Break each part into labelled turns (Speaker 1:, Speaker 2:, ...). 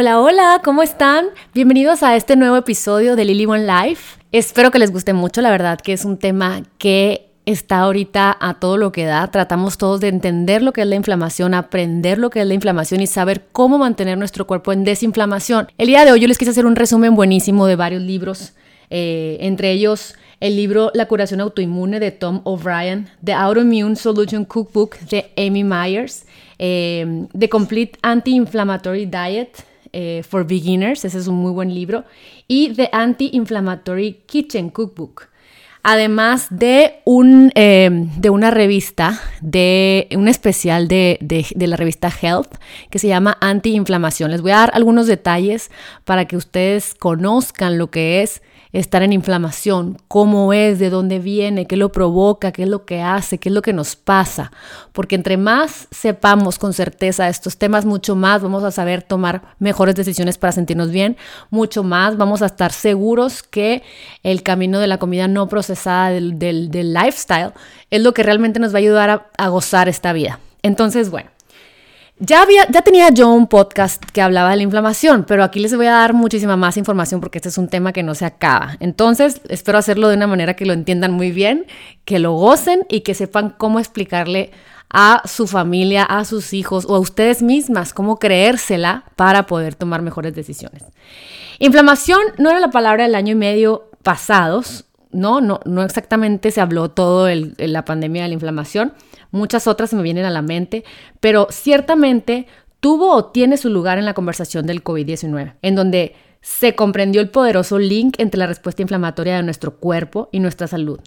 Speaker 1: Hola, hola, ¿cómo están? Bienvenidos a este nuevo episodio de Lily One Life. Espero que les guste mucho, la verdad que es un tema que está ahorita a todo lo que da. Tratamos todos de entender lo que es la inflamación, aprender lo que es la inflamación y saber cómo mantener nuestro cuerpo en desinflamación. El día de hoy yo les quise hacer un resumen buenísimo de varios libros, eh, entre ellos el libro La curación autoinmune de Tom O'Brien, The Autoimmune Solution Cookbook de Amy Myers, eh, The Complete Anti-Inflammatory Diet eh, for Beginners, ese es un muy buen libro, y The Anti-Inflammatory Kitchen Cookbook. Además de, un, eh, de una revista, de un especial de, de, la revista Health que se llama Anti-Inflamación. Les voy a dar algunos detalles para que ustedes conozcan lo que es estar en inflamación, cómo es, de dónde viene, qué lo provoca, qué es lo que hace, qué es lo que nos pasa. Porque entre más sepamos con certeza estos temas, mucho más vamos a saber tomar mejores decisiones para sentirnos bien, mucho más vamos a estar seguros que el camino de la comida no procesada del, lifestyle es lo que realmente nos va a ayudar a gozar esta vida. Entonces, bueno. Ya, había, ya tenía yo un podcast que hablaba de la inflamación, pero aquí les voy a dar muchísima más información porque este es un tema que no se acaba. Entonces, espero hacerlo de una manera que lo entiendan muy bien, que lo gocen y que sepan cómo explicarle a su familia, a sus hijos o a ustedes mismas, cómo creérsela para poder tomar mejores decisiones. Inflamación no era la palabra del año y medio pasados, no, no, no exactamente se habló todo el, la pandemia de la inflamación, muchas otras se me vienen a la mente, pero ciertamente tuvo o tiene su lugar en la conversación del COVID-19, en donde se comprendió el poderoso link entre la respuesta inflamatoria de nuestro cuerpo y nuestra salud.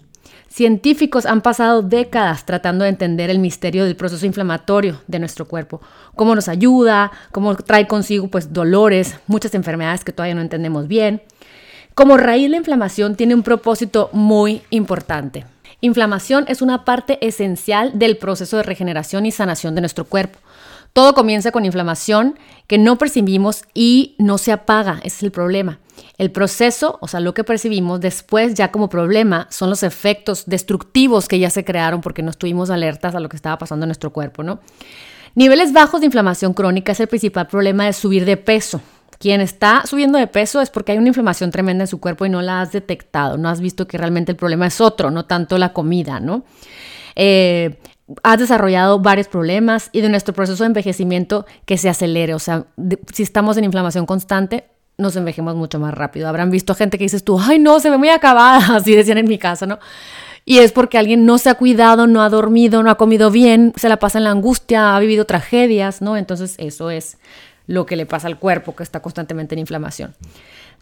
Speaker 1: Científicos han pasado décadas tratando de entender el misterio del proceso inflamatorio de nuestro cuerpo, cómo nos ayuda, cómo trae consigo pues dolores, muchas enfermedades que todavía no entendemos bien. Como raíz la inflamación tiene un propósito muy importante, Inflamación es una parte esencial del proceso de regeneración y sanación de nuestro cuerpo. Todo comienza con inflamación que no percibimos y no se apaga, ese es el problema. El proceso, o sea, lo que percibimos después ya como problema, son los efectos destructivos que ya se crearon porque no estuvimos alertas a lo que estaba pasando en nuestro cuerpo, ¿no? Niveles bajos de inflamación crónica es el principal problema de subir de peso. Quien está subiendo de peso es porque hay una inflamación tremenda en su cuerpo y no la has detectado, no has visto que realmente el problema es otro, no tanto la comida, ¿no? Eh, has desarrollado varios problemas y de nuestro proceso de envejecimiento que se acelere, o sea, si estamos en inflamación constante, nos envejemos mucho más rápido. Habrán visto gente que dices tú, ay no, se ve muy acabada, así decían en mi casa, ¿no? Y es porque alguien no se ha cuidado, no ha dormido, no ha comido bien, se la pasa en la angustia, ha vivido tragedias, ¿no? Entonces eso es lo que le pasa al cuerpo que está constantemente en inflamación.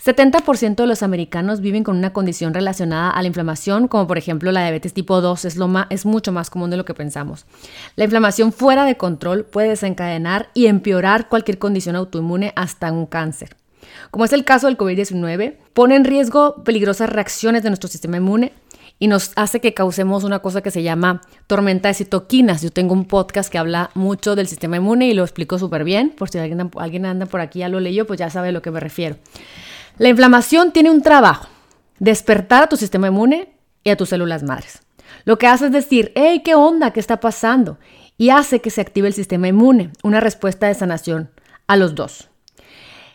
Speaker 1: 70% de los americanos viven con una condición relacionada a la inflamación, como por ejemplo la diabetes tipo 2, es, lo es mucho más común de lo que pensamos. La inflamación fuera de control puede desencadenar y empeorar cualquier condición autoinmune hasta un cáncer. Como es el caso del COVID-19, pone en riesgo peligrosas reacciones de nuestro sistema inmune, y nos hace que causemos una cosa que se llama tormenta de citoquinas. Yo tengo un podcast que habla mucho del sistema inmune y lo explico súper bien. Por si alguien, alguien anda por aquí ya lo leyó, pues ya sabe a lo que me refiero. La inflamación tiene un trabajo, despertar a tu sistema inmune y a tus células madres. Lo que hace es decir, hey, ¿qué onda? ¿Qué está pasando? Y hace que se active el sistema inmune, una respuesta de sanación a los dos.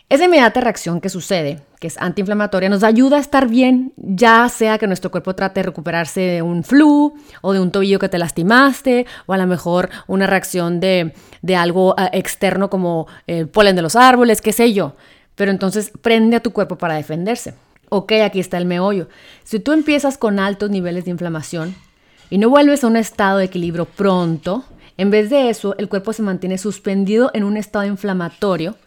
Speaker 1: Esa inmediata reacción que sucede, que es antiinflamatoria, nos ayuda a estar bien, ya sea que nuestro cuerpo trate de recuperarse de un flu o de un tobillo que te lastimaste, o a lo mejor una reacción de, algo ah, externo como el polen de los árboles, qué sé yo. Pero entonces prende a tu cuerpo para defenderse. Ok, aquí está el meollo. Si tú empiezas con altos niveles de inflamación y no vuelves a un estado de equilibrio pronto, en vez de eso, el cuerpo se mantiene suspendido en un estado inflamatorio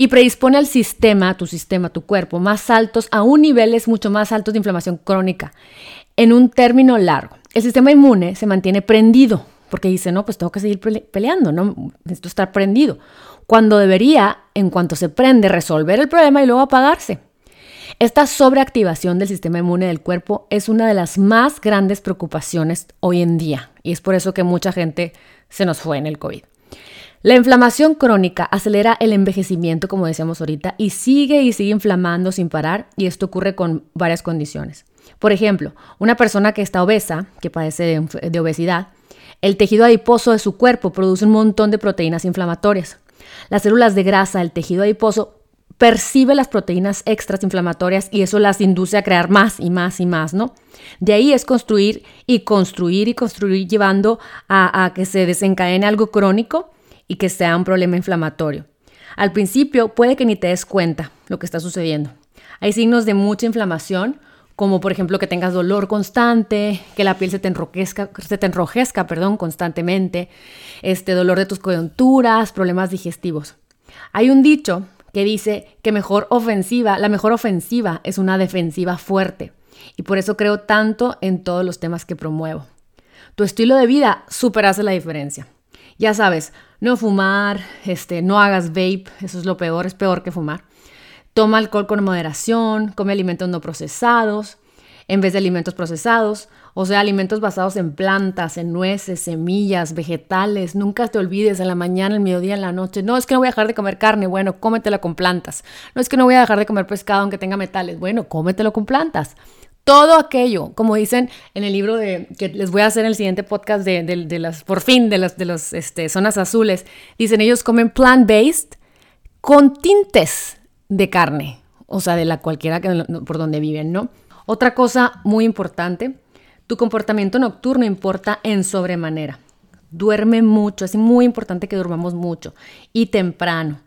Speaker 1: y predispone al sistema, tu sistema, tu cuerpo, más altos, a un niveles mucho más altos de inflamación crónica. En un término largo, el sistema inmune se mantiene prendido, porque dice, no, pues tengo que seguir peleando, no necesito estar prendido, cuando debería, en cuanto se prende, resolver el problema y luego apagarse. Esta sobreactivación del sistema inmune del cuerpo es una de las más grandes preocupaciones hoy en día, y es por eso que mucha gente se nos fue en el COVID. La inflamación crónica acelera el envejecimiento, como decíamos ahorita, y sigue y sigue inflamando sin parar, y esto ocurre con varias condiciones. Por ejemplo, una persona que está obesa, que padece de, obesidad, el tejido adiposo de su cuerpo produce un montón de proteínas inflamatorias. Las células de grasa del tejido adiposo percibe las proteínas extras inflamatorias y eso las induce a crear más y más y más, ¿no? De ahí es construir y construir y construir llevando a, a que se desencadene algo crónico y que sea un problema inflamatorio. Al principio puede que ni te des cuenta lo que está sucediendo. Hay signos de mucha inflamación, como por ejemplo que tengas dolor constante, que la piel se te enrojezca, se te enrojezca perdón, constantemente, este dolor de tus coyunturas, problemas digestivos. Hay un dicho que dice que mejor ofensiva, la mejor ofensiva es una defensiva fuerte. Y por eso creo tanto en todos los temas que promuevo. Tu estilo de vida super hace la diferencia. Ya sabes, no fumar, este, no hagas vape, eso es lo peor, es peor que fumar. Toma alcohol con moderación, come alimentos no procesados en vez de alimentos procesados, o sea, alimentos basados en plantas, en nueces, semillas, vegetales. Nunca te olvides en la mañana, el mediodía, en la noche. No es que no voy a dejar de comer carne, bueno, cómetela con plantas. No es que no voy a dejar de comer pescado aunque tenga metales, bueno, cómetelo con plantas. Todo aquello, como dicen en el libro de que les voy a hacer en el siguiente podcast de, las, por fin, de las de los, este, zonas azules, dicen ellos comen plant-based con tintes de carne, o sea, de la cualquiera que, por donde viven, ¿no? Otra cosa muy importante, tu comportamiento nocturno importa en sobremanera. Duerme mucho, es muy importante que durmamos mucho y temprano.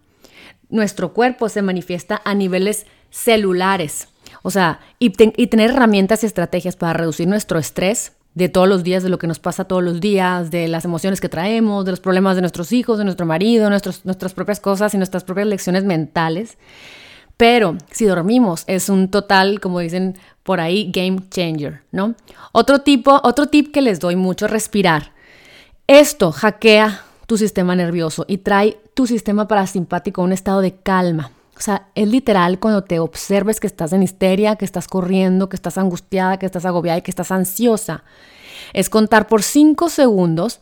Speaker 1: Nuestro cuerpo se manifiesta a niveles celulares, o sea, y, tener herramientas y estrategias para reducir nuestro estrés de todos los días, de lo que nos pasa todos los días, de las emociones que traemos, de los problemas de nuestros hijos, de nuestro marido, nuestros, nuestras propias cosas y nuestras propias lecciones mentales. Pero si dormimos es un total, como dicen por ahí, game changer, ¿no? Otro tipo, otro tip que les doy mucho, respirar. Esto hackea tu sistema nervioso y trae tu sistema parasimpático a un estado de calma. O sea, es literal cuando te observes que estás en histeria, que estás corriendo, que estás angustiada, que estás agobiada y que estás ansiosa. Es contar por 5 segundos,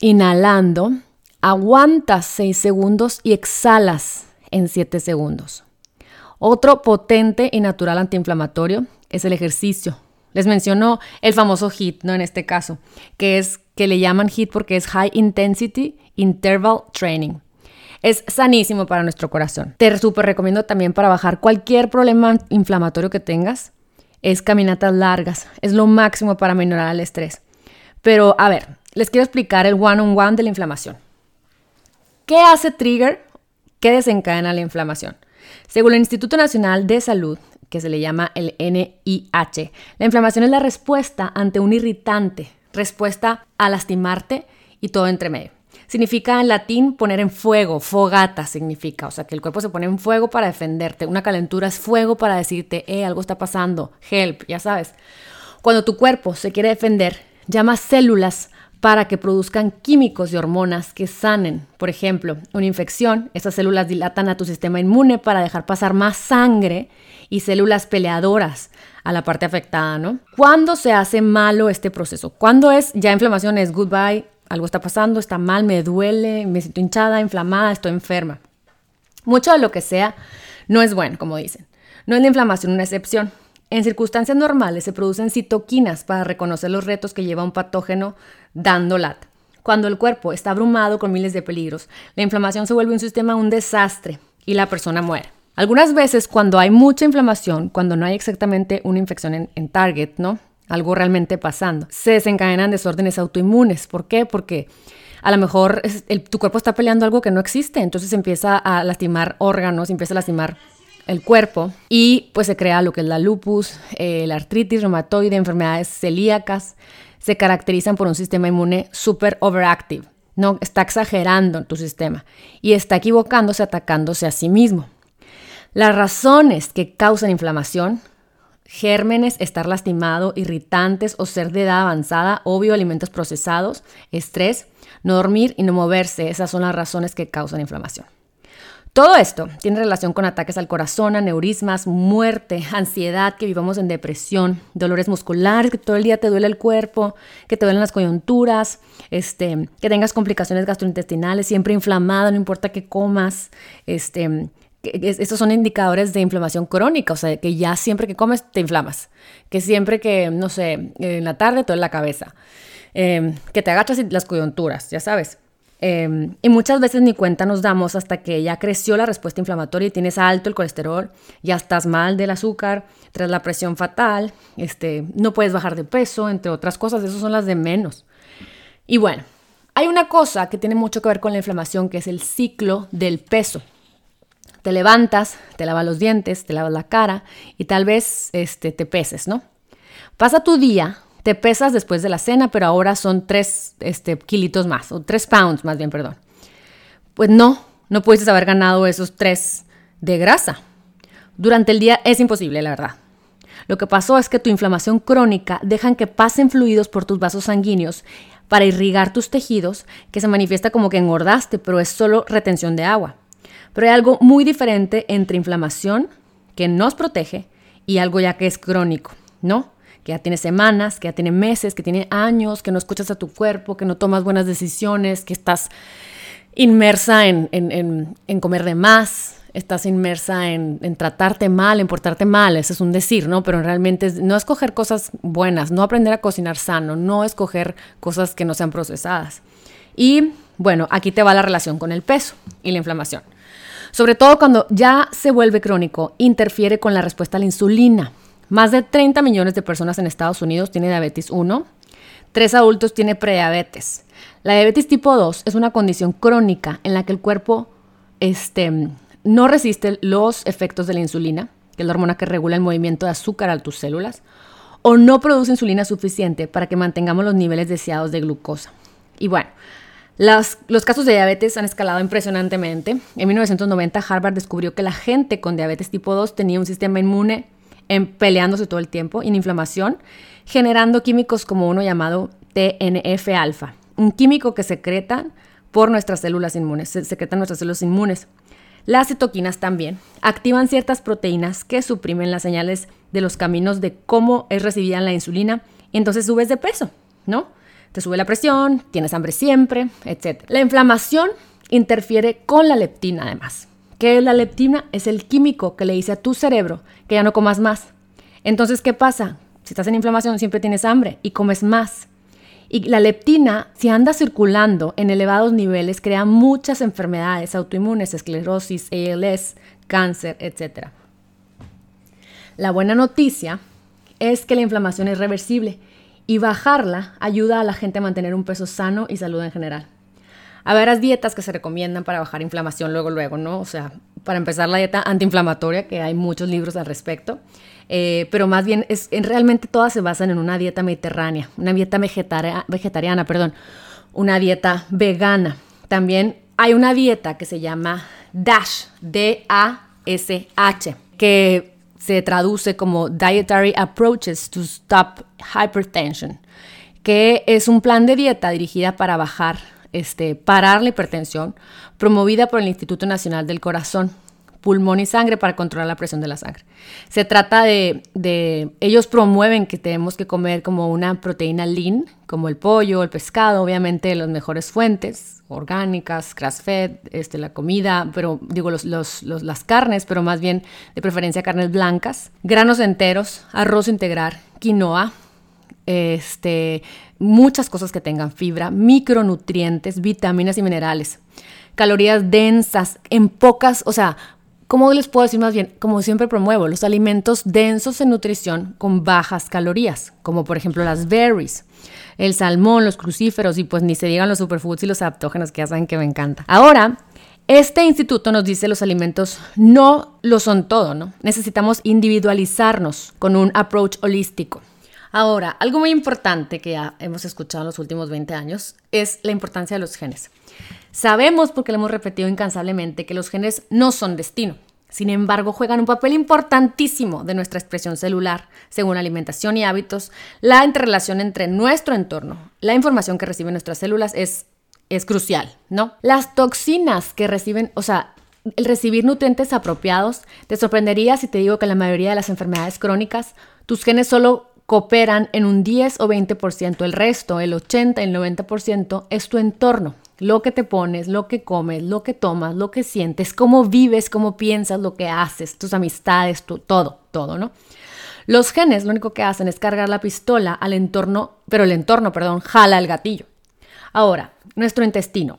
Speaker 1: inhalando, aguantas 6 segundos y exhalas en 7 segundos. Otro potente y natural antiinflamatorio es el ejercicio. Les menciono el famoso HIT, ¿no? En este caso, que es que le llaman HIT porque es High Intensity Interval Training. Es sanísimo para nuestro corazón. Te súper recomiendo también para bajar cualquier problema inflamatorio que tengas. Es caminatas largas. Es lo máximo para minorar el estrés. Pero a ver, les quiero explicar el one-on-one -on -one de la inflamación. ¿Qué hace trigger? ¿Qué desencadena la inflamación? Según el Instituto Nacional de Salud, que se le llama el NIH, la inflamación es la respuesta ante un irritante, respuesta a lastimarte y todo entre medio. Significa en latín poner en fuego, fogata significa, o sea que el cuerpo se pone en fuego para defenderte. Una calentura es fuego para decirte, eh, algo está pasando, help, ya sabes. Cuando tu cuerpo se quiere defender, llama células para que produzcan químicos y hormonas que sanen. Por ejemplo, una infección, esas células dilatan a tu sistema inmune para dejar pasar más sangre y células peleadoras a la parte afectada, ¿no? ¿Cuándo se hace malo este proceso? ¿Cuándo es ya inflamación? Es goodbye, algo está pasando, está mal, me duele, me siento hinchada, inflamada, estoy enferma. Mucho de lo que sea no es bueno, como dicen. No es la inflamación una excepción. En circunstancias normales se producen citoquinas para reconocer los retos que lleva un patógeno dando lata. Cuando el cuerpo está abrumado con miles de peligros, la inflamación se vuelve un sistema un desastre y la persona muere. Algunas veces cuando hay mucha inflamación, cuando no hay exactamente una infección en, en target, ¿no? Algo realmente pasando. Se desencadenan desórdenes autoinmunes. ¿Por qué? Porque a lo mejor tu cuerpo está peleando algo que no existe, entonces empieza a lastimar órganos, empieza a lastimar el cuerpo y pues se crea lo que es la lupus, eh, la artritis reumatoide, enfermedades celíacas, se caracterizan por un sistema inmune super overactive, ¿no? Está exagerando tu sistema y está equivocándose, atacándose a sí mismo. Las razones que causan inflamación gérmenes, estar lastimado, irritantes o ser de edad avanzada, obvio, alimentos procesados, estrés, no dormir y no moverse. Esas son las razones que causan inflamación. Todo esto tiene relación con ataques al corazón, aneurismas, muerte, ansiedad, que vivamos en depresión, dolores musculares, que todo el día te duele el cuerpo, que te duelen las coyunturas, este, que tengas complicaciones gastrointestinales, siempre inflamado, no importa qué comas, este, estos son indicadores de inflamación crónica, o sea, que ya siempre que comes te inflamas, que siempre que, no sé, en la tarde te duele la cabeza, em, que te agachas las coyunturas, ya sabes. Em, y muchas veces ni cuenta nos damos hasta que ya creció la respuesta inflamatoria y tienes alto el colesterol, ya estás mal del azúcar, tras la presión fatal, este, no puedes bajar de peso, entre otras cosas, esas son las de menos. Y bueno, hay una cosa que tiene mucho que ver con la inflamación, que es el ciclo del peso. Te levantas, te lavas los dientes, te lavas la cara y tal vez este, te peses, ¿no? Pasa tu día te pesas después de la cena, pero ahora son tres este, kilitos más, o tres pounds más bien, perdón. Pues no, no puedes haber ganado esos tres de grasa. Durante el día es imposible, la verdad. Lo que pasó es que tu inflamación crónica deja que pasen fluidos por tus vasos sanguíneos para irrigar tus tejidos, que se manifiesta como que engordaste, pero es solo retención de agua. Pero hay algo muy diferente entre inflamación, que nos protege, y algo ya que es crónico, ¿no? que ya tiene semanas, que ya tiene meses, que tiene años, que no escuchas a tu cuerpo, que no tomas buenas decisiones, que estás inmersa en, comer de más, estás inmersa en, tratarte mal, en portarte mal, eso es un decir, ¿no? Pero realmente es no escoger cosas buenas, no aprender a cocinar sano, no escoger cosas que no sean procesadas. Y bueno, aquí te va la relación con el peso y la inflamación. Sobre todo cuando ya se vuelve crónico, interfiere con la respuesta a la insulina. Más de 30 millones de personas en Estados Unidos tienen diabetes 1, tres adultos tienen prediabetes. La diabetes tipo 2 es una condición crónica en la que el cuerpo este, no resiste los efectos de la insulina, que es la hormona que regula el movimiento de azúcar a tus células, o no produce insulina suficiente para que mantengamos los niveles deseados de glucosa. Y bueno, los casos de diabetes han escalado impresionantemente. En 1990 Harvard descubrió que la gente con diabetes tipo 2 tenía un sistema inmune en peleándose todo el tiempo, en inflamación, generando químicos como uno llamado TNF-alfa, un químico que secretan por nuestras células inmunes, se secretan nuestras células inmunes. Las citoquinas también activan ciertas proteínas que suprimen las señales de los caminos de cómo es recibida la insulina y entonces subes de peso, ¿no? Te sube la presión, tienes hambre siempre, etc. La inflamación interfiere con la leptina además que la leptina es el químico que le dice a tu cerebro que ya no comas más. Entonces, ¿qué pasa? Si estás en inflamación siempre tienes hambre y comes más. Y la leptina, si anda circulando en elevados niveles, crea muchas enfermedades autoinmunes, esclerosis, ALS, cáncer, etc. La buena noticia es que la inflamación es reversible y bajarla ayuda a la gente a mantener un peso sano y salud en general ver las dietas que se recomiendan para bajar inflamación luego, luego, ¿no? O sea, para empezar la dieta antiinflamatoria, que hay muchos libros al respecto, eh, pero más bien es, en, realmente todas se basan en una dieta mediterránea, una dieta vegetariana, perdón, una dieta vegana. También hay una dieta que se llama DASH, D-A-S-H, que se traduce como Dietary Approaches to Stop Hypertension, que es un plan de dieta dirigida para bajar este, parar la hipertensión, promovida por el Instituto Nacional del Corazón, pulmón y sangre para controlar la presión de la sangre. Se trata de, ellos promueven que tenemos que comer como una proteína lean, como el pollo, el pescado, obviamente las mejores fuentes orgánicas, grass-fed, este, la comida, pero digo los, las carnes, pero más bien de preferencia carnes blancas, granos enteros, arroz integral, quinoa, este, muchas cosas que tengan fibra, micronutrientes, vitaminas y minerales, calorías densas, en pocas, o sea, ¿cómo les puedo decir más bien? Como siempre promuevo, los alimentos densos en nutrición con bajas calorías, como por ejemplo las berries, el salmón, los crucíferos y pues ni se digan los superfoods y los adaptógenos que ya saben que me encanta. Ahora, este instituto nos dice los alimentos no lo son todo, ¿no? Necesitamos individualizarnos con un approach holístico. Ahora, algo muy importante que ya hemos escuchado en los últimos 20 años es la importancia de los genes. Sabemos, porque lo hemos repetido incansablemente, que los genes no son destino. Sin embargo, juegan un papel importantísimo de nuestra expresión celular, según alimentación y hábitos. La interrelación entre nuestro entorno, la información que reciben nuestras células es, es crucial, ¿no? Las toxinas que reciben, o sea, el recibir nutrientes apropiados, te sorprendería si te digo que la mayoría de las enfermedades crónicas, tus genes solo cooperan en un 10 o 20%, el resto, el 80, el 90% es tu entorno, lo que te pones, lo que comes, lo que tomas, lo que sientes, cómo vives, cómo piensas, lo que haces, tus amistades, todo, todo, ¿no? Los genes lo único que hacen es cargar la pistola al entorno, pero el entorno, perdón, jala el gatillo. Ahora, nuestro intestino.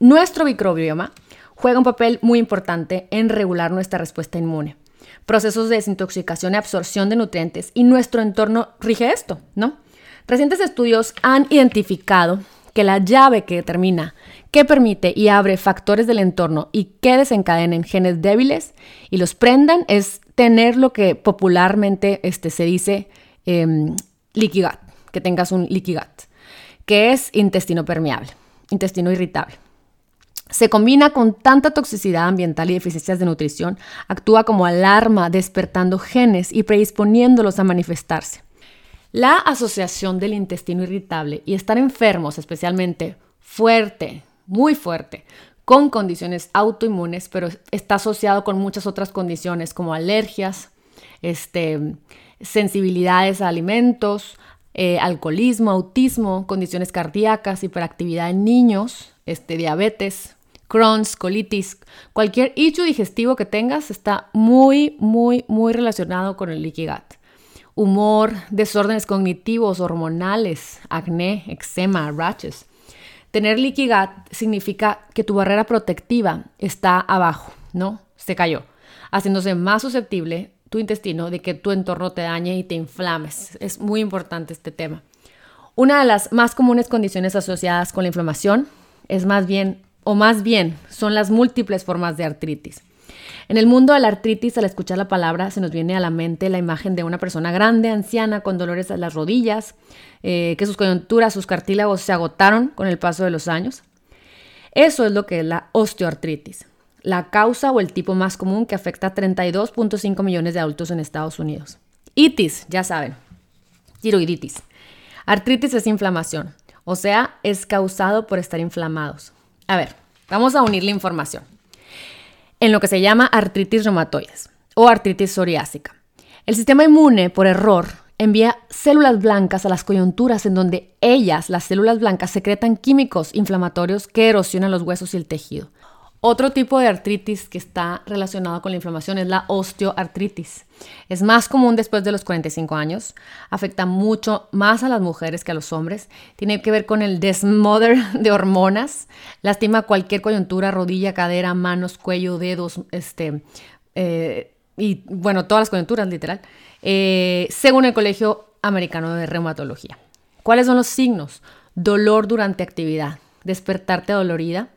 Speaker 1: Nuestro microbioma juega un papel muy importante en regular nuestra respuesta inmune, procesos de desintoxicación y absorción de nutrientes, y nuestro entorno rige esto, ¿no? Recientes estudios han identificado la llave que determina qué permite y abre factores del entorno y qué desencadenen genes débiles y los prendan es tener lo que popularmente este, se dice eh, leaky gut, que tengas un gut, que es intestino permeable, intestino irritable. Se combina con tanta toxicidad ambiental y deficiencias de nutrición, actúa como alarma despertando genes y predisponiéndolos a manifestarse. La asociación del intestino irritable y estar enfermos, especialmente fuerte, muy fuerte, con condiciones autoinmunes, pero está asociado con muchas otras condiciones como alergias, este, sensibilidades a alimentos, eh, alcoholismo, autismo, condiciones cardíacas, hiperactividad en niños, este, diabetes, Crohn's, colitis, cualquier hecho digestivo que tengas está muy, muy, muy relacionado con el gut. Humor, desórdenes cognitivos, hormonales, acné, eczema, rashes. Tener gut significa que tu barrera protectiva está abajo, ¿no? Se cayó, haciéndose más susceptible tu intestino de que tu entorno te dañe y te inflames. Es muy importante este tema. Una de las más comunes condiciones asociadas con la inflamación es más bien o más bien son las múltiples formas de artritis. En el mundo de la artritis, al escuchar la palabra, se nos viene a la mente la imagen de una persona grande, anciana, con dolores a las rodillas, eh, que sus coyunturas, sus cartílagos se agotaron con el paso de los años. Eso es lo que es la osteoartritis, la causa o el tipo más común que afecta a 32.5 millones de adultos en Estados Unidos. Itis, ya saben, tiroiditis. Artritis es inflamación, o sea, es causado por estar inflamados. A ver, vamos a unir la información. En lo que se llama artritis reumatoides o artritis psoriásica. El sistema inmune, por error, envía células blancas a las coyunturas en donde ellas, las células blancas, secretan químicos inflamatorios que erosionan los huesos y el tejido. Otro tipo de artritis que está relacionado con la inflamación es la osteoartritis. Es más común después de los 45 años, afecta mucho más a las mujeres que a los hombres, tiene que ver con el desmother de hormonas, lastima cualquier coyuntura, rodilla, cadera, manos, cuello, dedos, este, eh, y bueno, todas las coyunturas literal, eh, según el Colegio Americano de Reumatología. ¿Cuáles son los signos? Dolor durante actividad, despertarte dolorida,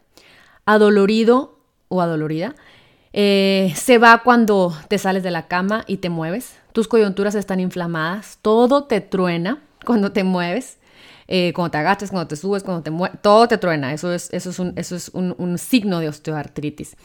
Speaker 1: adolorido o adolorida, eh, se va cuando te sales de la cama y te mueves. Tus coyunturas están inflamadas, todo te truena cuando te mueves. Eh, cuando te agachas, cuando te subes, cuando te mueves, todo te truena. Eso es, eso es, un, eso es un, signo de osteoartritis.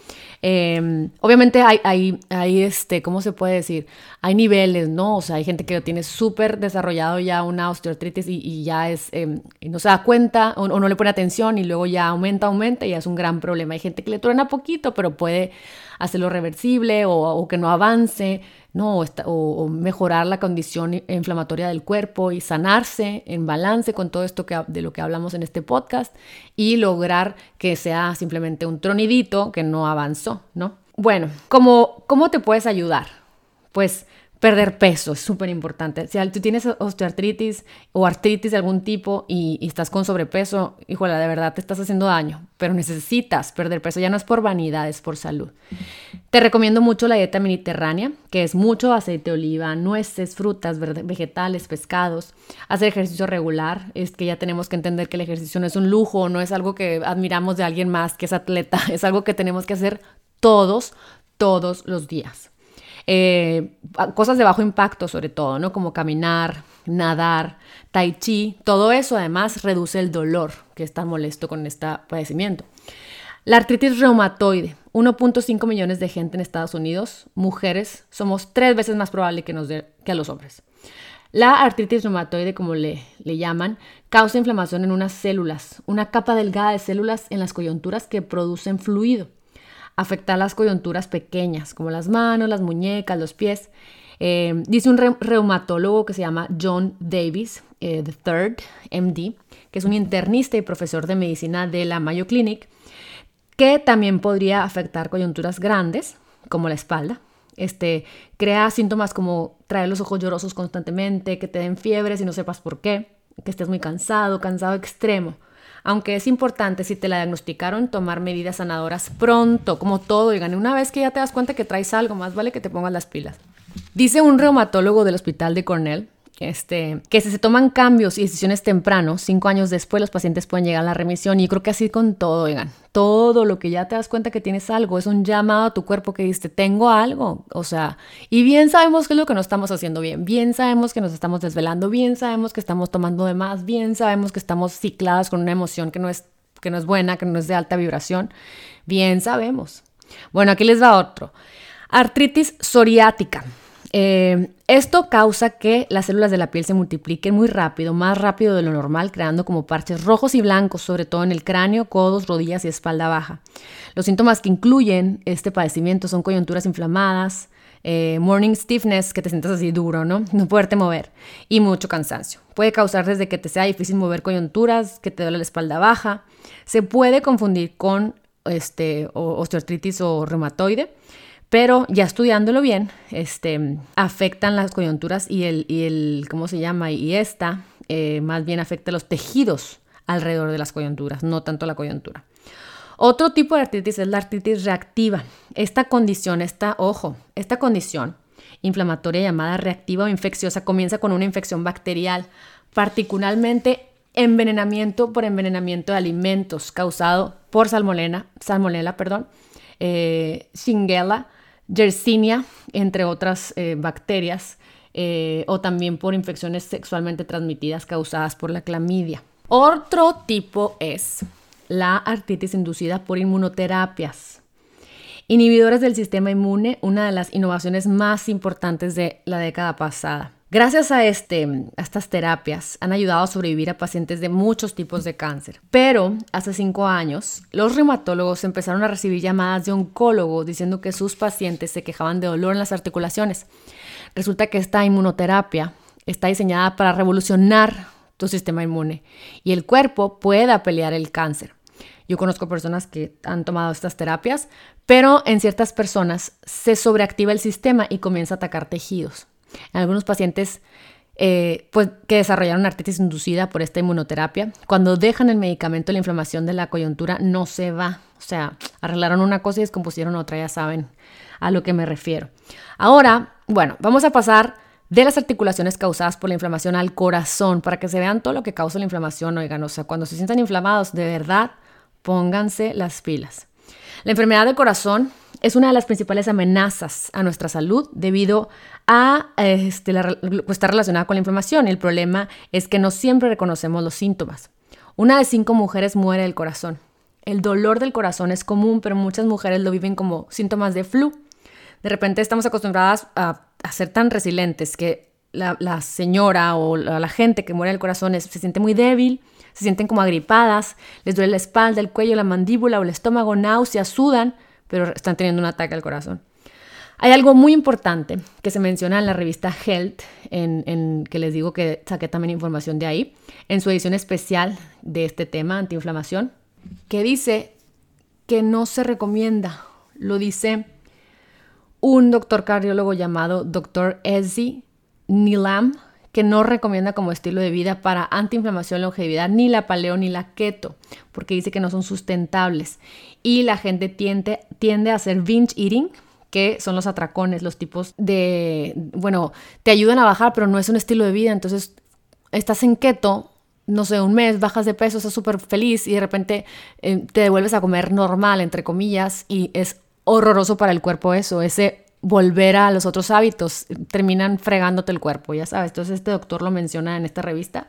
Speaker 1: Em, obviamente hay, hay, hay, este, ¿cómo se puede decir? Hay niveles, ¿no? O sea, hay gente que lo tiene súper desarrollado ya una osteoartritis y, ya es, em, y no se da cuenta o, no le pone atención y luego ya aumenta, aumenta y ya es un gran problema. Hay gente que le truena poquito, pero puede hacerlo reversible o, o que no avance. ¿No? O, mejorar la condición inflamatoria del cuerpo y sanarse en balance con todo esto que, de lo que hablamos en este podcast y lograr que sea simplemente un tronidito que no avanzó, ¿no? Bueno, ¿cómo, cómo te puedes ayudar? Pues Perder peso es súper importante. Si tú tienes osteoartritis o artritis de algún tipo y, estás con sobrepeso, híjole, de verdad te estás haciendo daño, pero necesitas perder peso. Ya no es por vanidad, es por salud. Te recomiendo mucho la dieta mediterránea, que es mucho aceite de oliva, nueces, frutas, vegetales, pescados. Hacer ejercicio regular. Es que ya tenemos que entender que el ejercicio no es un lujo, no es algo que admiramos de alguien más que es atleta. Es algo que tenemos que hacer todos, todos los días. Eh, cosas de bajo impacto sobre todo, ¿no? Como caminar, nadar, tai chi, todo eso además reduce el dolor que es tan molesto con este padecimiento. La artritis reumatoide, 1.5 millones de gente en Estados Unidos, mujeres, somos tres veces más probable que, nos que a los hombres. La artritis reumatoide, como le, le llaman, causa inflamación en unas células, una capa delgada de células en las coyunturas que producen fluido afecta las coyunturas pequeñas, como las manos, las muñecas, los pies. Eh, dice un reumatólogo que se llama John Davis, eh, the third MD, que es un internista y profesor de medicina de la Mayo Clinic, que también podría afectar coyunturas grandes, como la espalda. Este, crea síntomas como traer los ojos llorosos constantemente, que te den fiebres y no sepas por qué, que estés muy cansado, cansado extremo. Aunque es importante si te la diagnosticaron tomar medidas sanadoras pronto, como todo, oigan, una vez que ya te das cuenta que traes algo, más vale que te pongas las pilas. Dice un reumatólogo del hospital de Cornell, este, que si se toman cambios y decisiones tempranos, cinco años después los pacientes pueden llegar a la remisión. Y creo que así con todo, oigan, todo lo que ya te das cuenta que tienes algo es un llamado a tu cuerpo que dice, tengo algo. O sea, y bien sabemos que es lo que no estamos haciendo bien, bien sabemos que nos estamos desvelando, bien sabemos que estamos tomando de más, bien sabemos que estamos ciclados con una emoción que no es, que no es buena, que no es de alta vibración, bien sabemos. Bueno, aquí les va otro. Artritis psoriática. Eh, esto causa que las células de la piel se multipliquen muy rápido, más rápido de lo normal, creando como parches rojos y blancos, sobre todo en el cráneo, codos, rodillas y espalda baja. Los síntomas que incluyen este padecimiento son coyunturas inflamadas, eh, morning stiffness, que te sientas así duro, ¿no? No poderte mover, y mucho cansancio. Puede causar desde que te sea difícil mover coyunturas, que te duele la espalda baja. Se puede confundir con este, osteoartritis o reumatoide pero ya estudiándolo bien, este, afectan las coyunturas y el, y el ¿cómo se llama? Y esta eh, más bien afecta los tejidos alrededor de las coyunturas, no tanto la coyuntura. Otro tipo de artritis es la artritis reactiva. Esta condición, esta, ojo, esta condición inflamatoria llamada reactiva o infecciosa comienza con una infección bacterial, particularmente envenenamiento por envenenamiento de alimentos causado por salmonella, salmonella perdón, eh, Yersinia, entre otras eh, bacterias, eh, o también por infecciones sexualmente transmitidas causadas por la clamidia. Otro tipo es la artritis inducida por inmunoterapias. Inhibidores del sistema inmune, una de las innovaciones más importantes de la década pasada. Gracias a, este, a estas terapias han ayudado a sobrevivir a pacientes de muchos tipos de cáncer. Pero hace cinco años, los reumatólogos empezaron a recibir llamadas de oncólogos diciendo que sus pacientes se quejaban de dolor en las articulaciones. Resulta que esta inmunoterapia está diseñada para revolucionar tu sistema inmune y el cuerpo pueda pelear el cáncer. Yo conozco personas que han tomado estas terapias, pero en ciertas personas se sobreactiva el sistema y comienza a atacar tejidos. En algunos pacientes eh, pues, que desarrollaron artritis inducida por esta inmunoterapia, cuando dejan el medicamento, la inflamación de la coyuntura no se va. O sea, arreglaron una cosa y descompusieron otra, ya saben a lo que me refiero. Ahora, bueno, vamos a pasar de las articulaciones causadas por la inflamación al corazón, para que se vean todo lo que causa la inflamación, oigan, o sea, cuando se sientan inflamados, de verdad, pónganse las pilas. La enfermedad del corazón es una de las principales amenazas a nuestra salud debido a este, la, pues, relacionada con la inflamación. El problema es que no siempre reconocemos los síntomas. Una de cinco mujeres muere del corazón. El dolor del corazón es común, pero muchas mujeres lo viven como síntomas de flu. De repente estamos acostumbradas a, ser tan resilientes que la, señora o la, gente que muere del corazón se siente muy débil, se sienten como agripadas, les duele la espalda, el cuello, la mandíbula o el estómago, náuseas, sudan, pero están teniendo un ataque al corazón. Hay algo muy importante que se menciona en la revista Health, en, que les digo que saqué también información de ahí, en su edición especial de este tema, antiinflamación, que dice que no se recomienda, lo dice un doctor cardiólogo llamado Dr. Ezzy Nilam, que no recomienda como estilo de vida para antiinflamación, longevidad, ni la paleo ni la keto, porque dice que no son sustentables. Y la gente tiende, tiende a hacer binge eating, que son los atracones, los tipos de, bueno, te ayudan a bajar, pero no es un estilo de vida. Entonces, estás en keto, no sé, un mes, bajas de peso, estás súper feliz y de repente eh, te devuelves a comer normal, entre comillas, y es horroroso para el cuerpo eso, ese volver a los otros hábitos, terminan fregándote el cuerpo, ya sabes. Entonces este doctor lo menciona en esta revista.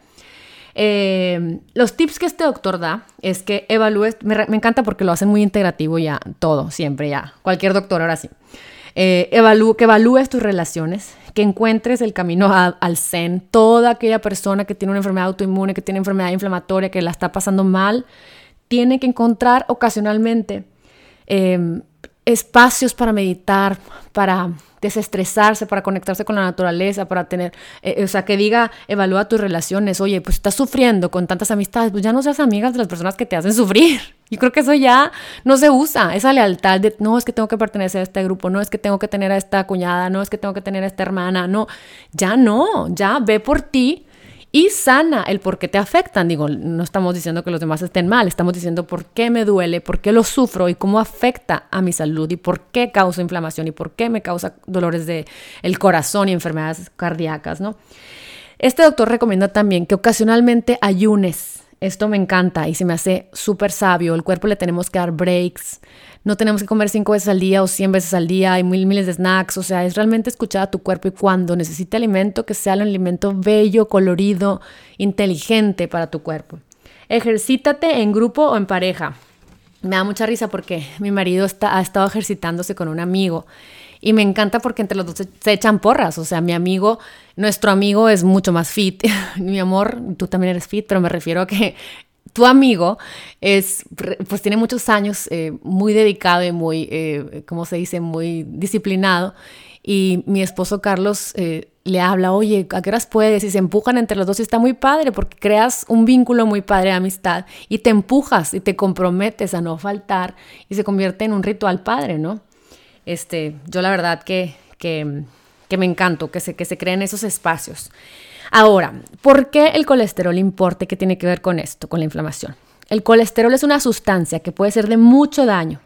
Speaker 1: Eh, los tips que este doctor da es que evalúes, me, encanta porque lo hacen muy integrativo ya, todo, siempre ya, cualquier doctor ahora sí. Eh, que evalúes tus relaciones, que encuentres el camino al zen. Toda aquella persona que tiene una enfermedad autoinmune, que tiene enfermedad inflamatoria, que la está pasando mal, tiene que encontrar ocasionalmente eh, espacios para meditar, para desestresarse, para conectarse con la naturaleza, para tener, eh, o sea, que diga, evalúa tus relaciones, oye, pues estás sufriendo con tantas amistades, pues ya no seas amigas de las personas que te hacen sufrir. Yo creo que eso ya no se usa, esa lealtad de, no, es que tengo que pertenecer a este grupo, no, es que tengo que tener a esta cuñada, no, es que tengo que tener a esta hermana, no, ya no, ya ve por ti y sana el por qué te afectan. Digo, no estamos diciendo que los demás estén mal, estamos diciendo por qué me duele, por qué lo sufro y cómo afecta a mi salud y por qué causa inflamación y por qué me causa dolores del el corazón y enfermedades cardíacas, ¿no? Este doctor recomienda también que ocasionalmente ayunes. Esto me encanta y se me hace súper sabio. El cuerpo le tenemos que dar breaks no tenemos que comer cinco veces al día o cien veces al día, hay mil miles de snacks, o sea, es realmente escuchar a tu cuerpo y cuando necesite alimento, que sea un alimento bello, colorido, inteligente para tu cuerpo. Ejercítate en grupo o en pareja. Me da mucha risa porque mi marido está, ha estado ejercitándose con un amigo y me encanta porque entre los dos se, echan porras. O sea, mi amigo, nuestro amigo es mucho más fit. mi amor, tú también eres fit, pero me refiero a que tu amigo es, pues tiene muchos años eh, muy dedicado y muy, eh, ¿cómo se dice?, muy disciplinado. Y mi esposo Carlos eh, le habla, oye, ¿a qué horas puedes? Y se empujan entre los dos y está muy padre porque creas un vínculo muy padre de amistad y te empujas y te comprometes a no faltar y se convierte en un ritual padre, ¿no? Este, yo la verdad que, que, que me encanto que se, que se creen esos espacios. Ahora, ¿por qué el colesterol importa? ¿Qué tiene que ver con esto, con la inflamación? El colesterol es una sustancia que puede ser de mucho daño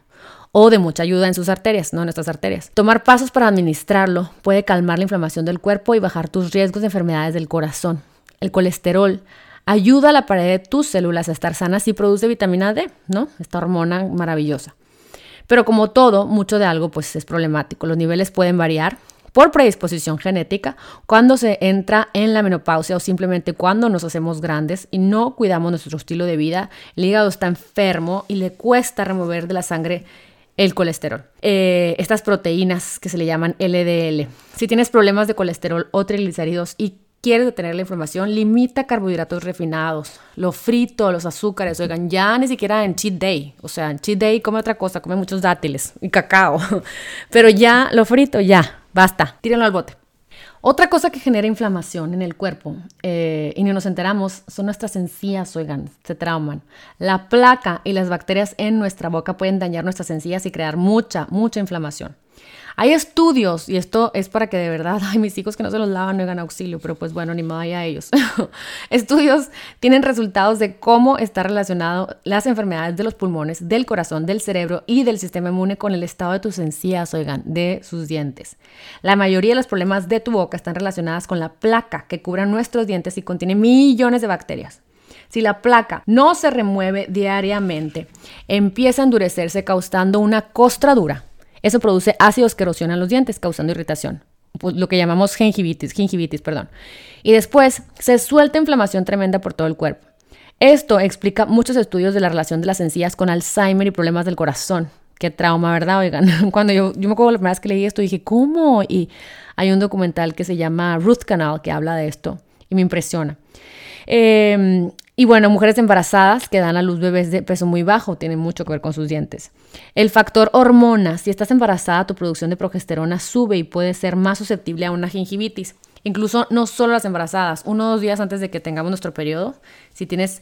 Speaker 1: o de mucha ayuda en sus arterias, no en nuestras arterias. Tomar pasos para administrarlo puede calmar la inflamación del cuerpo y bajar tus riesgos de enfermedades del corazón. El colesterol ayuda a la pared de tus células a estar sanas y produce vitamina D, ¿no? Esta hormona maravillosa. Pero como todo, mucho de algo pues es problemático. Los niveles pueden variar por predisposición genética, cuando se entra en la menopausia o simplemente cuando nos hacemos grandes y no cuidamos nuestro estilo de vida, el hígado está enfermo y le cuesta remover de la sangre el colesterol. Eh, estas proteínas que se le llaman LDL. Si tienes problemas de colesterol o triglicéridos y quieres detener la inflamación, limita carbohidratos refinados, lo frito, los azúcares. Oigan, ya ni siquiera en cheat day. O sea, en cheat day come otra cosa, come muchos dátiles y cacao. Pero ya lo frito, ya, Basta, tírenlo al bote. Otra cosa que genera inflamación en el cuerpo eh, y ni nos enteramos son nuestras encías, oigan, se trauman. La placa y las bacterias en nuestra boca pueden dañar nuestras encías y crear mucha, mucha inflamación. Hay estudios, y esto es para que de verdad, ay, mis hijos que no se los lavan no hagan auxilio, pero pues bueno, ni a ellos. estudios tienen resultados de cómo está relacionado las enfermedades de los pulmones, del corazón, del cerebro y del sistema inmune con el estado de tus encías, oigan, de sus dientes. La mayoría de los problemas de tu boca están relacionadas con la placa que cubre nuestros dientes y contiene millones de bacterias. Si la placa no se remueve diariamente, empieza a endurecerse causando una costradura eso produce ácidos que erosionan los dientes, causando irritación. Pues, lo que llamamos gingivitis, gingivitis, perdón. Y después se suelta inflamación tremenda por todo el cuerpo. Esto explica muchos estudios de la relación de las encías con Alzheimer y problemas del corazón. Qué trauma, ¿verdad? Oigan, cuando yo, me acuerdo la primera vez que leí esto, dije, ¿cómo? Y hay un documental que se llama Ruth Canal que habla de esto y me impresiona. Eh, y bueno, mujeres embarazadas que dan a luz bebés de peso muy bajo tienen mucho que ver con sus dientes. El factor hormona, si estás embarazada, tu producción de progesterona sube y puede ser más susceptible a una gingivitis. Incluso no solo las embarazadas, uno o dos días antes de que tengamos nuestro periodo, si tienes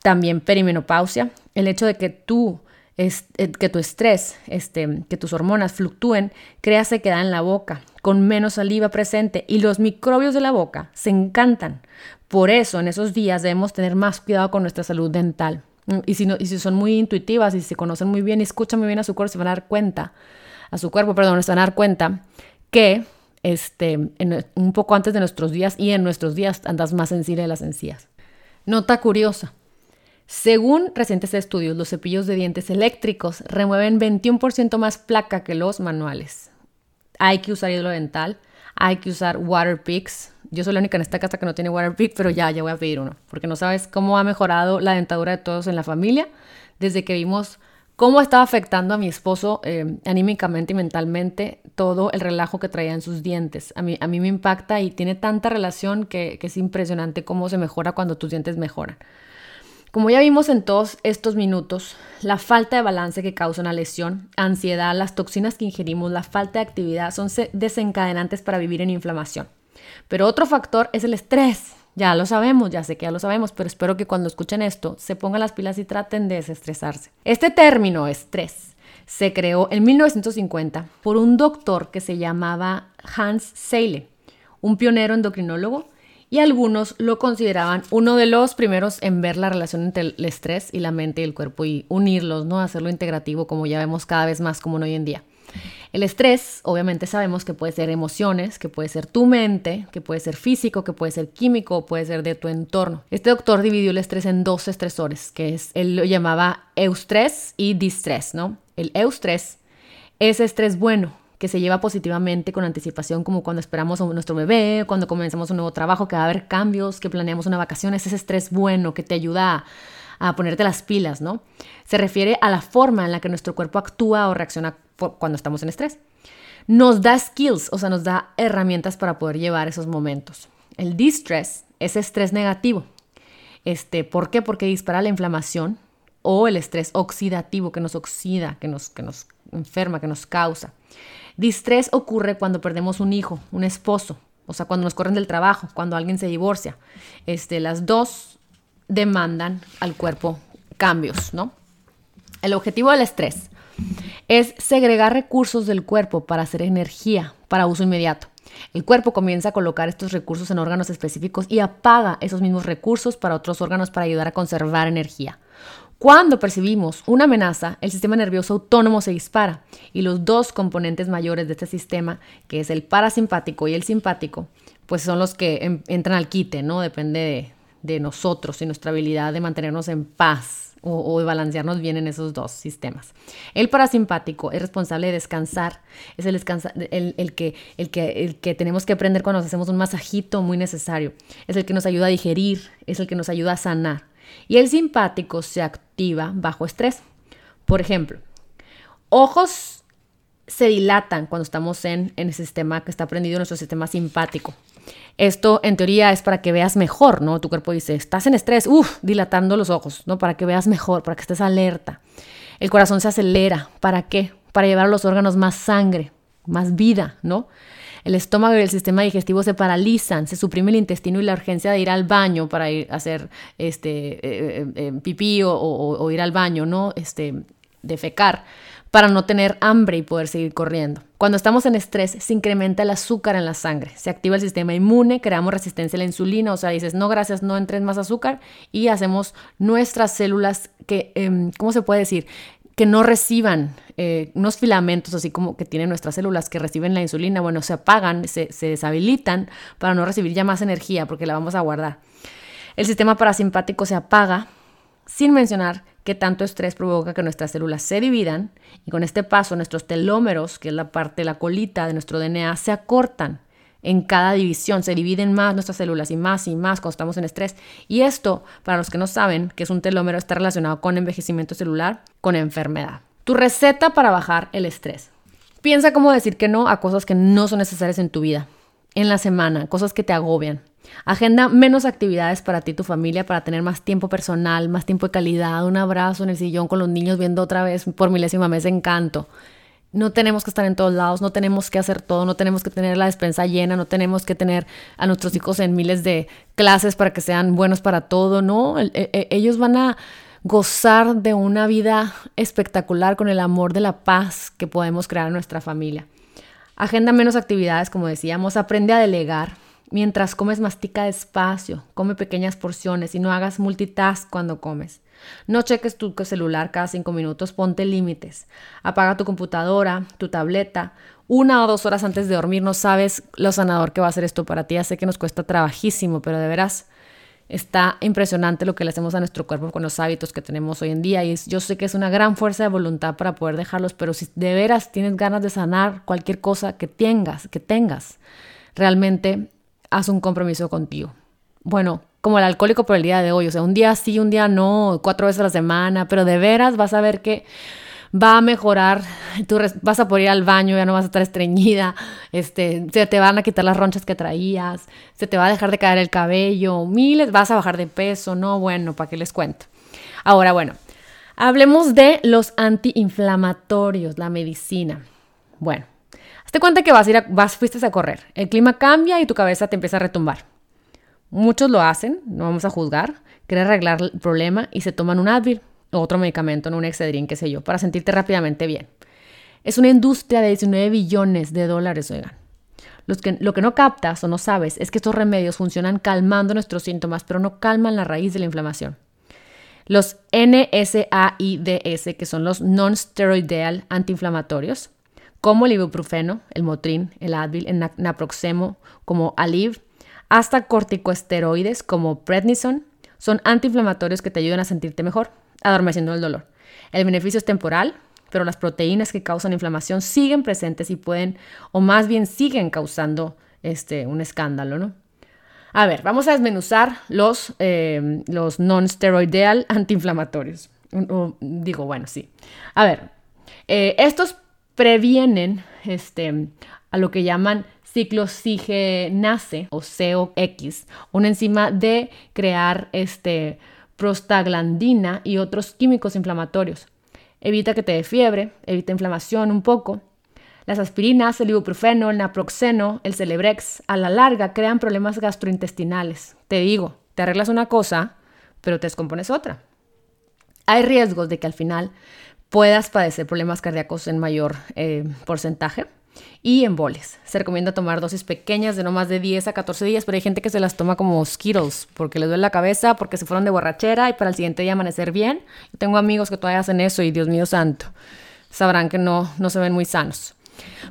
Speaker 1: también perimenopausia, el hecho de que tú eh, que tu estrés, este, que tus hormonas fluctúen, crea sequedad en la boca, con menos saliva presente y los microbios de la boca se encantan. Por eso en esos días debemos tener más cuidado con nuestra salud dental. Y si, y si son muy intuitivas y se conocen muy bien y escuchan muy bien a su cuerpo, se van a dar cuenta, a su cuerpo, perdón, se van a dar cuenta que este, un poco antes de nuestros días y en nuestros días andas más sensible de las encías. Nota curiosa. Según recientes estudios, los cepillos de dientes eléctricos remueven 21% más placa que los manuales. Hay que usar hilo dental, hay que usar water picks. Yo soy la única en esta casa que no tiene water pick, pero ya, ya voy a pedir uno, porque no sabes cómo ha mejorado la dentadura de todos en la familia desde que vimos cómo estaba afectando a mi esposo eh, anímicamente y mentalmente todo el relajo que traía en sus dientes. A mí, a mí me impacta y tiene tanta relación que es impresionante cómo se mejora cuando tus dientes mejoran. Como ya vimos en todos estos minutos, la falta de balance que causa una lesión, ansiedad, las toxinas que ingerimos, la falta de actividad son desencadenantes para vivir en inflamación. Pero otro factor es el estrés. Ya lo sabemos, ya sé que ya lo sabemos, pero espero que cuando escuchen esto se pongan las pilas y traten de desestresarse. Este término, estrés, se creó en 1950 por un doctor que se llamaba Hans Seyle, un pionero endocrinólogo y algunos lo consideraban uno de los primeros en ver la relación entre el estrés y la mente y el cuerpo y unirlos, ¿no? Hacerlo integrativo como ya vemos cada vez más común hoy en día. El estrés, obviamente sabemos que puede ser emociones, que puede ser tu mente, que puede ser físico, que puede ser químico, puede ser de tu entorno. Este doctor dividió el estrés en dos estresores, que es, él lo llamaba eustrés y distrés, ¿no? El eustrés es estrés bueno, que se lleva positivamente con anticipación, como cuando esperamos a nuestro bebé, cuando comenzamos un nuevo trabajo, que va a haber cambios, que planeamos una vacación, es ese estrés bueno que te ayuda a, ponerte las pilas, ¿no? Se refiere a la forma en la que nuestro cuerpo actúa o reacciona cuando estamos en estrés. Nos da skills, o sea, nos da herramientas para poder llevar esos momentos. El distress es estrés negativo. Este, ¿Por qué? Porque dispara la inflamación o el estrés oxidativo que nos oxida, que nos, que nos enferma, que nos causa. Distrés ocurre cuando perdemos un hijo, un esposo, o sea, cuando nos corren del trabajo, cuando alguien se divorcia. Este, las dos demandan al cuerpo cambios, ¿no? El objetivo del estrés es segregar recursos del cuerpo para hacer energía para uso inmediato. El cuerpo comienza a colocar estos recursos en órganos específicos y apaga esos mismos recursos para otros órganos para ayudar a conservar energía. Cuando percibimos una amenaza, el sistema nervioso autónomo se dispara y los dos componentes mayores de este sistema, que es el parasimpático y el simpático, pues son los que entran al quite, ¿no? Depende de, nosotros y nuestra habilidad de mantenernos en paz o, de balancearnos bien en esos dos sistemas. El parasimpático es responsable de descansar, es el que tenemos que aprender cuando nos hacemos un masajito muy necesario, es el que nos ayuda a digerir, es el que nos ayuda a sanar. Y el simpático se activa bajo estrés. Por ejemplo, ojos se dilatan cuando estamos en, en el sistema que está prendido, nuestro sistema simpático. Esto en teoría es para que veas mejor, ¿no? Tu cuerpo dice, estás en estrés, uff, dilatando los ojos, ¿no? Para que veas mejor, para que estés alerta. El corazón se acelera, ¿para qué? Para llevar a los órganos más sangre, más vida, ¿no? El estómago y el sistema digestivo se paralizan, se suprime el intestino y la urgencia de ir al baño para ir a hacer este, eh, eh, eh, pipí o, ir al baño, ¿no? Este, defecar para no tener hambre y poder seguir corriendo. Cuando estamos en estrés, se incrementa el azúcar en la sangre, se activa el sistema inmune, creamos resistencia a la insulina, o sea, dices, no, gracias, no entres más azúcar y hacemos nuestras células que, em, ¿cómo se puede decir? Que no reciban eh, unos filamentos así como que tienen nuestras células que reciben la insulina, bueno, se apagan, se, se deshabilitan para no recibir ya más energía porque la vamos a guardar. El sistema parasimpático se apaga, sin mencionar que tanto estrés provoca que nuestras células se dividan y con este paso nuestros telómeros, que es la parte, la colita de nuestro DNA, se acortan en cada división, se dividen más nuestras células y más y más cuando estamos en estrés. Y esto, para los que no saben que es un telómero, está relacionado con envejecimiento celular, con enfermedad. Tu receta para bajar el estrés. Piensa cómo decir que no a cosas que no son necesarias en tu vida, en la semana, cosas que te agobian. Agenda menos actividades para ti y tu familia para tener más tiempo personal, más tiempo de calidad, un abrazo en el sillón con los niños viendo otra vez por milésima vez encanto. No tenemos que estar en todos lados, no tenemos que hacer todo, no tenemos que tener la despensa llena, no tenemos que tener a nuestros hijos en miles de clases para que sean buenos para todo, ¿no? E, e, ellos van a gozar de una vida espectacular con el amor de la paz que podemos crear en nuestra familia. Agenda menos actividades, como decíamos, aprende a delegar, Mientras comes, mastica despacio, come pequeñas porciones y no hagas multitask cuando comes. No cheques tu celular cada cinco minutos, ponte límites. Apaga tu computadora, tu tableta. Una o dos horas antes de dormir no sabes lo sanador que va a ser esto para ti. Ya sé que nos cuesta trabajísimo, pero de veras está impresionante lo que le hacemos a nuestro cuerpo con los hábitos que tenemos hoy en día. Y yo sé que es una gran fuerza de voluntad para poder dejarlos, pero si de veras tienes ganas de sanar cualquier cosa que tengas, que tengas, realmente haz un compromiso contigo. Bueno, como el alcohólico por el día de hoy, o sea, un día sí, un día no, cuatro veces a la semana, pero de veras vas a ver que va a mejorar, tú vas a poder ir al baño, ya no vas a estar estreñida, este, se te van a quitar las ronchas que traías, se te va a dejar de caer el cabello, miles, vas a bajar de peso, no, bueno, ¿para qué les cuento? Ahora, bueno, hablemos de los antiinflamatorios, la medicina. Bueno, te cuenta que vas a ir a, vas, fuiste a correr. El clima cambia y tu cabeza te empieza a retumbar. Muchos lo hacen, no vamos a juzgar, quieren arreglar el problema y se toman un Advil o otro medicamento, un Excedrin, qué sé yo, para sentirte rápidamente bien. Es una industria de 19 billones de dólares, oigan. que, lo que no captas o no sabes es que estos remedios funcionan calmando nuestros síntomas, pero no calman la raíz de la inflamación. Los NSAIDs, que son los non-steroidal antiinflamatorios, como el ibuprofeno, el Motrin, el Advil, el naproxeno, como Aleve, hasta corticosteroides como prednisone, son antiinflamatorios que te ayudan a sentirte mejor, adormeciendo el dolor. El beneficio es temporal, pero las proteínas que causan inflamación siguen presentes y pueden, o más bien siguen causando este, un escándalo, ¿no? A ver, vamos a desmenuzar los, eh, los non-steroidal antiinflamatorios. digo, bueno, sí. A ver, eh, estos previenen este, a lo que llaman ciclosigenase o COX, una enzima de crear este, prostaglandina y otros químicos inflamatorios evita que te dé fiebre, evita inflamación un poco. Las aspirinas, el ibuprofeno, el naproxeno, el Celebrex, a la larga crean problemas gastrointestinales. Te digo, te arreglas una cosa, pero te descompones otra. Hay riesgos de que al final puedas padecer problemas cardíacos en mayor eh, porcentaje y emboles. Se recomienda tomar dosis pequeñas de no más de 10 a 14 días, pero hay gente que se las toma como Skittles porque les duele la cabeza, porque se fueron de borrachera y para el siguiente día amanecer bien. tengo amigos que todavía hacen eso y Dios mío santo, sabrán que no, no se ven muy sanos.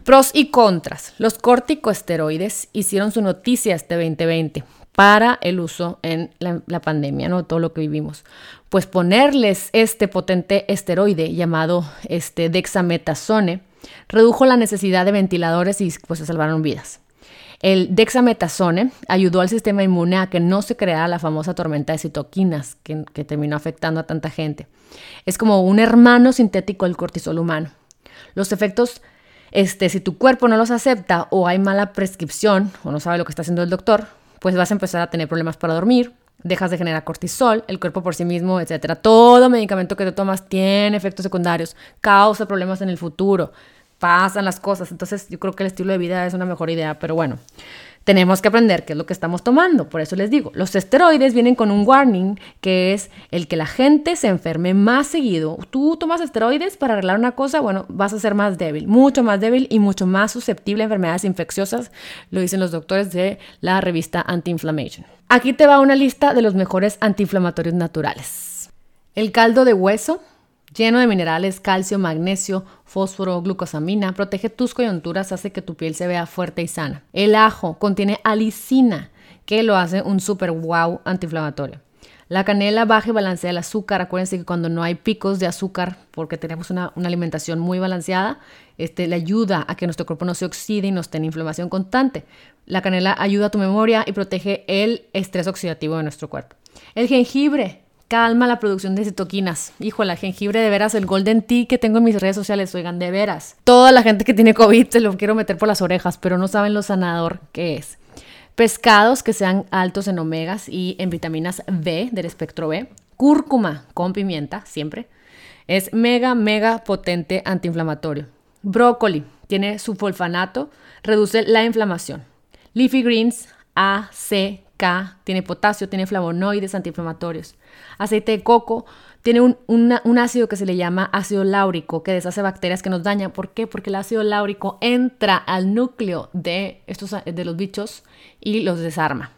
Speaker 1: Pros y contras. Los corticosteroides hicieron su noticia este 2020 para el uso en la, la, pandemia, ¿no? Todo lo que vivimos. Pues ponerles este potente esteroide llamado este dexametasone redujo la necesidad de ventiladores y pues se salvaron vidas. El dexametasone ayudó al sistema inmune a que no se creara la famosa tormenta de citoquinas que, terminó afectando a tanta gente. Es como un hermano sintético del cortisol humano. Los efectos, este, si tu cuerpo no los acepta o hay mala prescripción o no sabe lo que está haciendo el doctor, pues vas a empezar a tener problemas para dormir, dejas de generar cortisol, el cuerpo por sí mismo, etc. Todo medicamento que te tomas tiene efectos secundarios, causa problemas en el futuro pasan las cosas. Entonces yo creo que el estilo de vida es una mejor idea, pero bueno, tenemos que aprender qué es lo que estamos tomando. Por eso les digo, los esteroides vienen con un warning que es el que la gente se enferme más seguido. Tú tomas esteroides para arreglar una cosa, bueno, vas a ser más débil, mucho más débil y mucho más susceptible a enfermedades infecciosas, lo dicen los doctores de la revista Anti-Inflammation. Aquí te va una lista de los mejores antiinflamatorios naturales. El caldo de hueso, lleno de minerales, calcio, magnesio, fósforo, glucosamina, protege tus coyunturas, hace que tu piel se vea fuerte y sana. El ajo contiene alicina, que lo hace un super wow antiinflamatorio. La canela baja y balancea el azúcar. Acuérdense que cuando no hay picos de azúcar, porque tenemos una, alimentación muy balanceada, este, le ayuda a que nuestro cuerpo no se oxide y no esté en inflamación constante. La canela ayuda a tu memoria y protege el estrés oxidativo de nuestro cuerpo. El jengibre calma la producción de citoquinas. Híjole, jengibre de veras, el golden tea que tengo en mis redes sociales, oigan, de veras. Toda la gente que tiene COVID se lo quiero meter por las orejas, pero no saben lo sanador que es. Pescados que sean altos en omegas y en vitaminas B del espectro B. Cúrcuma con pimienta, siempre. Es mega, mega potente antiinflamatorio. Brócoli tiene sulfolfanato, reduce la inflamación. Leafy greens, A, C, Tiene potasio, tiene flavonoides antiinflamatorios. Aceite de coco tiene un, ácido que se le llama ácido láurico, que deshace bacterias que nos dañan. ¿Por qué? Porque el ácido láurico entra al núcleo de, estos, de los bichos y los desarma.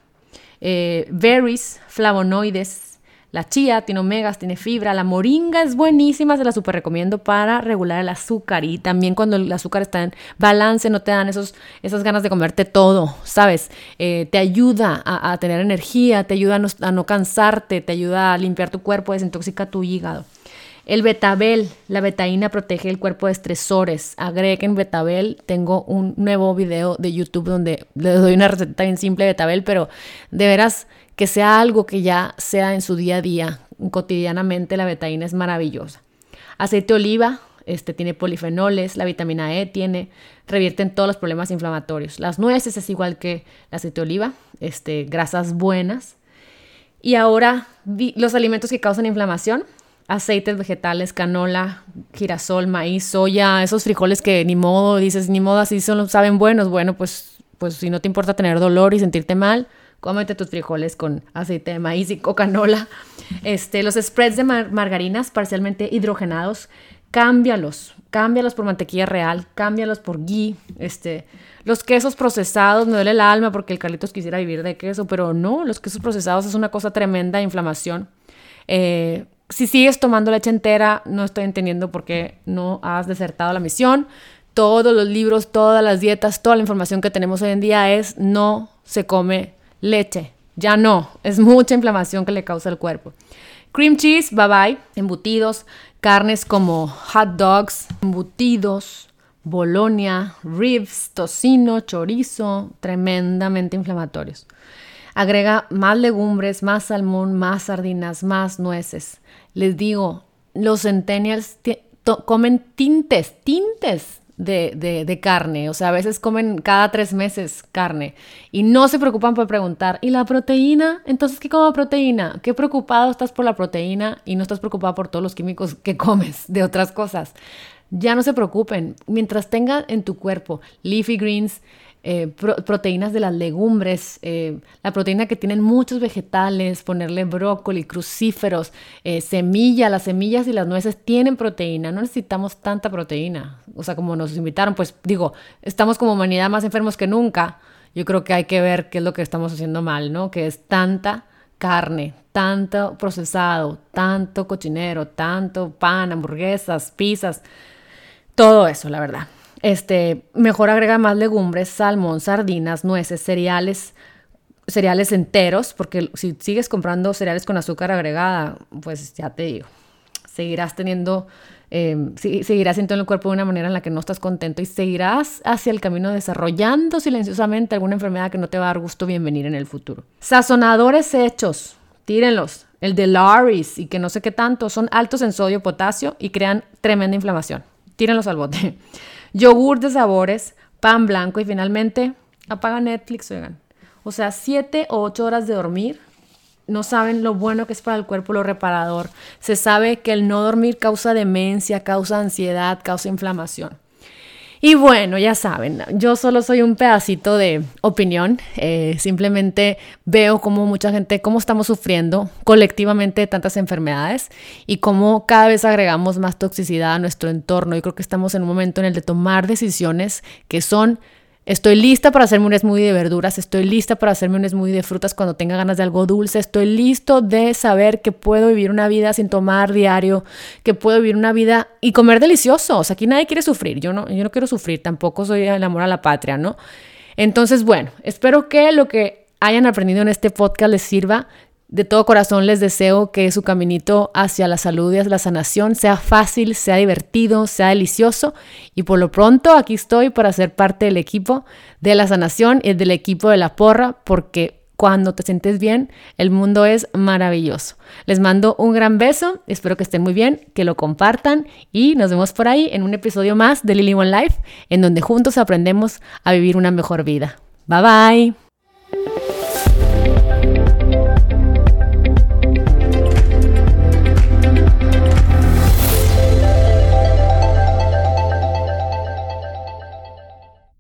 Speaker 1: Eh, berries, flavonoides, la chía tiene omegas, tiene fibra, la moringa es buenísima, se la super recomiendo para regular el azúcar y también cuando el azúcar está en balance no te dan esos, esas ganas de comerte todo, ¿sabes? Eh, te ayuda a, tener energía, te ayuda a no, cansarte, te ayuda a limpiar tu cuerpo, desintoxica tu hígado. El betabel, la betaína protege el cuerpo de estresores. Agreguen betabel. Tengo un nuevo video de YouTube donde les doy una receta bien simple de betabel, pero de veras que sea algo que ya sea en su día a día, cotidianamente, la betaína es maravillosa. Aceite de oliva, este tiene polifenoles, la vitamina E tiene, revierten todos los problemas inflamatorios. Las nueces es igual que el aceite de oliva, este, grasas buenas. Y ahora los alimentos que causan inflamación, aceites vegetales, canola, girasol, maíz, soya, esos frijoles que ni modo, dices, ni modo, así son, saben buenos. Bueno, pues, pues si no te importa tener dolor y sentirte mal, cómete tus frijoles con aceite de maíz y cocanola. Este, los spreads de margarinas parcialmente hidrogenados cámbialos, cámbialos por mantequilla real, cámbialos por ghee, este, los quesos procesados, me duele el alma porque el Carlitos quisiera vivir de queso, pero no, los quesos procesados es una cosa tremenda inflamación. Eh, si sigues tomando leche entera, no estoy entendiendo por qué no has desertado la misión. Todos los libros, todas las dietas, toda la información que tenemos hoy en día es no se come leche. Ya no, es mucha inflamación que le causa al cuerpo. Cream cheese, bye bye. Embutidos, carnes como hot dogs, embutidos, bolonia, ribs, tocino, chorizo, tremendamente inflamatorios. Agrega más legumbres, más salmón, más sardinas, más nueces. Les digo, los centennials comen tintes, tintes de, de, carne. O sea, a veces comen cada tres meses carne y no se preocupan por preguntar, ¿y la proteína? Entonces, ¿qué como proteína? ¿Qué preocupado estás por la proteína y no estás preocupado por todos los químicos que comes de otras cosas? Ya no se preocupen. Mientras tengan en tu cuerpo leafy greens, eh, proteínas de las legumbres, eh, la proteína que tienen muchos vegetales, ponerle brócoli, crucíferos, eh, semilla, las semillas y las nueces tienen proteína, no necesitamos tanta proteína. O sea, como nos invitaron, pues digo, estamos como humanidad más enfermos que nunca. Yo creo que hay que ver qué es lo que estamos haciendo mal, ¿no? Que es tanta carne, tanto procesado, tanto cochinero, tanto pan, hamburguesas, pizzas, todo eso, la verdad. Este, mejor agrega más legumbres, salmón, sardinas, nueces, cereales, cereales enteros, porque si sigues comprando cereales con azúcar agregada, pues ya te digo, seguirás teniendo, eh, seguirás sintiendo el cuerpo de una manera en la que no estás contento y seguirás hacia el camino desarrollando silenciosamente alguna enfermedad que no te va a dar gusto bienvenir en el futuro. Sazonadores hechos, tírenlos. El de Laris y que no sé qué tanto, son altos en sodio, potasio y crean tremenda inflamación. Tírenlos al bote yogur de sabores, pan blanco y finalmente apaga Netflix, oigan. O sea, siete o ocho horas de dormir. No saben lo bueno que es para el cuerpo, lo reparador. Se sabe que el no dormir causa demencia, causa ansiedad, causa inflamación. Y bueno, ya saben, yo solo soy un pedacito de opinión. Eh, simplemente veo cómo mucha gente, cómo estamos sufriendo colectivamente tantas enfermedades y cómo cada vez agregamos más toxicidad a nuestro entorno. Y creo que estamos en un momento en el de tomar decisiones que son Estoy lista para hacerme un smoothie de verduras, estoy lista para hacerme un smoothie de frutas cuando tenga ganas de algo dulce, estoy listo de saber que puedo vivir una vida sin tomar diario, que puedo vivir una vida y comer delicioso. O sea, aquí nadie quiere sufrir, yo no, yo no quiero sufrir, tampoco soy el amor a la patria, ¿no? Entonces, bueno, espero que lo que hayan aprendido en este podcast les sirva de todo corazón les deseo que su caminito hacia la salud y hacia la sanación sea fácil, sea divertido, sea delicioso. Y por lo pronto aquí estoy para ser parte del equipo de la sanación y del equipo de la porra, porque cuando te sientes bien, el mundo es maravilloso. Les mando un gran beso, espero que estén muy bien, que lo compartan y nos vemos por ahí en un episodio más de Lily One Life, en donde juntos aprendemos a vivir una mejor vida. Bye bye.